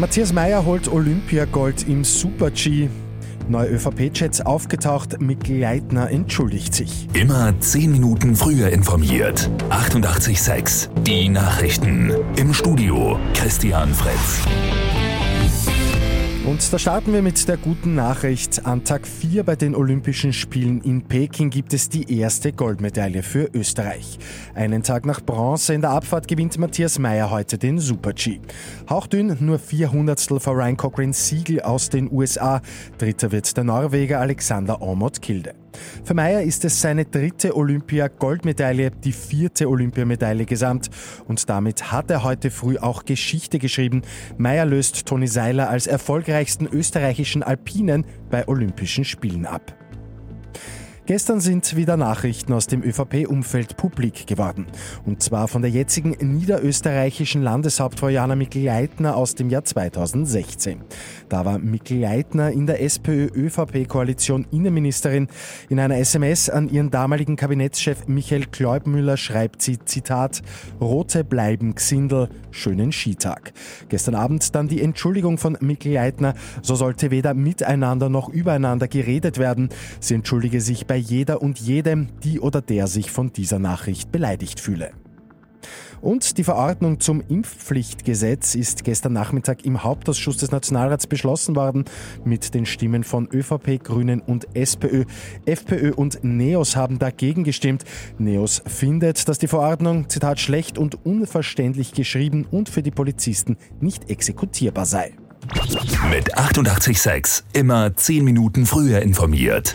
Matthias Meyer holt Olympiagold im Super-G. Neue ÖVP-Chats aufgetaucht, Mikl Leitner entschuldigt sich. Immer 10 Minuten früher informiert. 88.6 Die Nachrichten. Im Studio Christian Fritz. Und da starten wir mit der guten Nachricht. An Tag 4 bei den Olympischen Spielen in Peking gibt es die erste Goldmedaille für Österreich. Einen Tag nach Bronze in der Abfahrt gewinnt Matthias Meyer heute den Super-G. Hauchdünn, nur vier Hundertstel vor Ryan Cochran Siegel aus den USA. Dritter wird der Norweger Alexander Ormod Kilde. Für Meyer ist es seine dritte Olympia-Goldmedaille, die vierte Olympiamedaille gesamt. Und damit hat er heute früh auch Geschichte geschrieben. Meyer löst Toni Seiler als erfolgreichsten österreichischen Alpinen bei Olympischen Spielen ab. Gestern sind wieder Nachrichten aus dem ÖVP-Umfeld publik geworden. Und zwar von der jetzigen niederösterreichischen Landeshauptfrau Jana Mikl-Leitner aus dem Jahr 2016. Da war Mikl-Leitner in der SPÖ-ÖVP-Koalition Innenministerin. In einer SMS an ihren damaligen Kabinettschef Michael Kleubmüller schreibt sie, Zitat, Rote bleiben Gsindel, schönen Skitag. Gestern Abend dann die Entschuldigung von Mikl-Leitner, so sollte weder miteinander noch übereinander geredet werden. Sie entschuldige sich bei jeder und jedem, die oder der sich von dieser Nachricht beleidigt fühle. Und die Verordnung zum Impfpflichtgesetz ist gestern Nachmittag im Hauptausschuss des Nationalrats beschlossen worden mit den Stimmen von ÖVP, Grünen und SPÖ. FPÖ und NEOS haben dagegen gestimmt. NEOS findet, dass die Verordnung, Zitat, schlecht und unverständlich geschrieben und für die Polizisten nicht exekutierbar sei. Mit 886 immer 10 Minuten früher informiert.